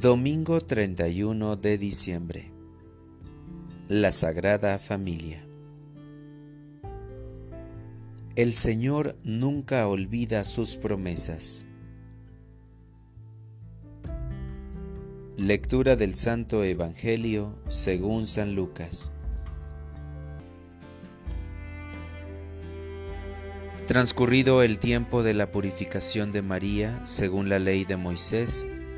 Domingo 31 de diciembre. La Sagrada Familia. El Señor nunca olvida sus promesas. Lectura del Santo Evangelio según San Lucas. Transcurrido el tiempo de la purificación de María, según la ley de Moisés,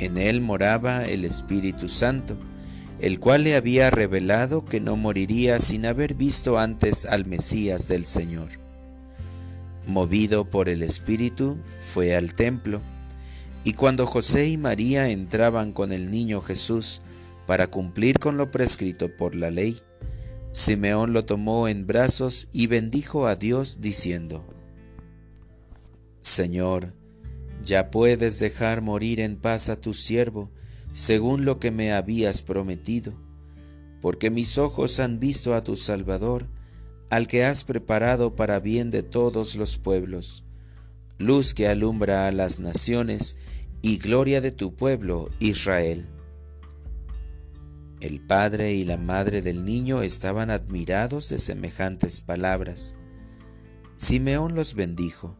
en él moraba el Espíritu Santo, el cual le había revelado que no moriría sin haber visto antes al Mesías del Señor. Movido por el Espíritu, fue al templo, y cuando José y María entraban con el niño Jesús para cumplir con lo prescrito por la ley, Simeón lo tomó en brazos y bendijo a Dios diciendo, Señor, ya puedes dejar morir en paz a tu siervo, según lo que me habías prometido, porque mis ojos han visto a tu Salvador, al que has preparado para bien de todos los pueblos, luz que alumbra a las naciones y gloria de tu pueblo Israel. El padre y la madre del niño estaban admirados de semejantes palabras. Simeón los bendijo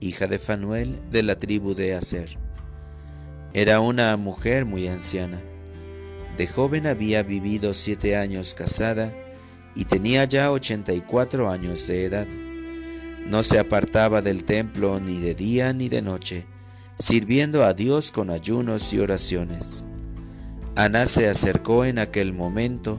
hija de Fanuel de la tribu de Aser. Era una mujer muy anciana. De joven había vivido siete años casada y tenía ya ochenta y cuatro años de edad. No se apartaba del templo ni de día ni de noche, sirviendo a Dios con ayunos y oraciones. Ana se acercó en aquel momento,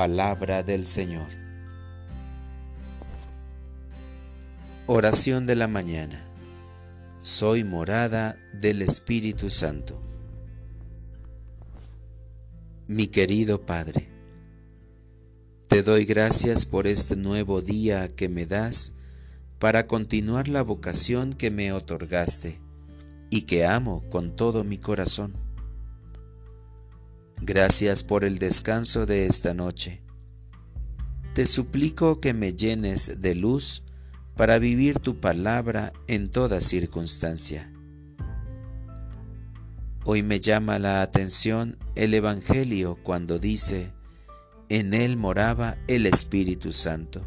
Palabra del Señor. Oración de la mañana. Soy morada del Espíritu Santo. Mi querido Padre, te doy gracias por este nuevo día que me das para continuar la vocación que me otorgaste y que amo con todo mi corazón. Gracias por el descanso de esta noche. Te suplico que me llenes de luz para vivir tu palabra en toda circunstancia. Hoy me llama la atención el Evangelio cuando dice, en él moraba el Espíritu Santo.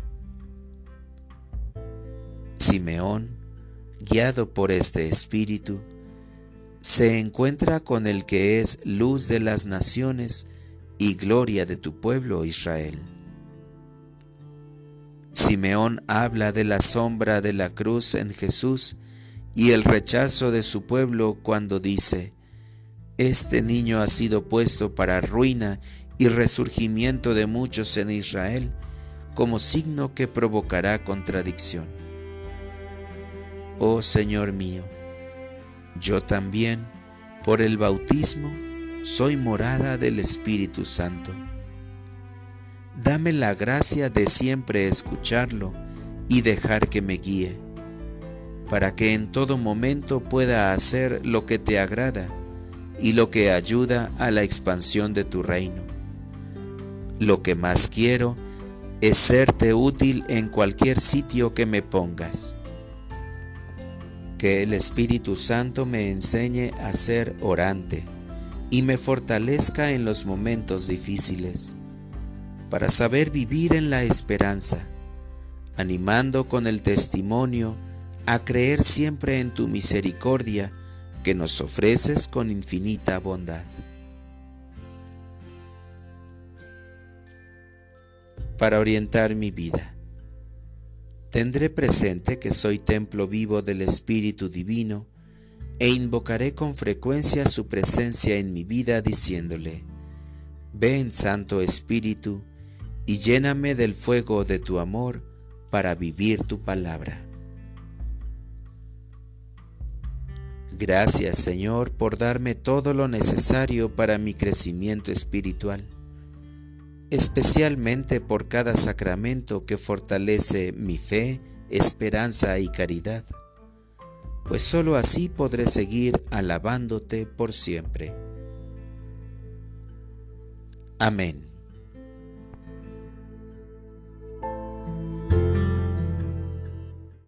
Simeón, guiado por este Espíritu, se encuentra con el que es luz de las naciones y gloria de tu pueblo Israel. Simeón habla de la sombra de la cruz en Jesús y el rechazo de su pueblo cuando dice, Este niño ha sido puesto para ruina y resurgimiento de muchos en Israel, como signo que provocará contradicción. Oh Señor mío, yo también, por el bautismo, soy morada del Espíritu Santo. Dame la gracia de siempre escucharlo y dejar que me guíe, para que en todo momento pueda hacer lo que te agrada y lo que ayuda a la expansión de tu reino. Lo que más quiero es serte útil en cualquier sitio que me pongas. Que el Espíritu Santo me enseñe a ser orante y me fortalezca en los momentos difíciles, para saber vivir en la esperanza, animando con el testimonio a creer siempre en tu misericordia que nos ofreces con infinita bondad. Para orientar mi vida, tendré presente que soy templo vivo del Espíritu Divino e invocaré con frecuencia su presencia en mi vida diciéndole, Ven Santo Espíritu, y lléname del fuego de tu amor para vivir tu palabra. Gracias Señor por darme todo lo necesario para mi crecimiento espiritual, especialmente por cada sacramento que fortalece mi fe, esperanza y caridad, pues sólo así podré seguir alabándote por siempre. Amén.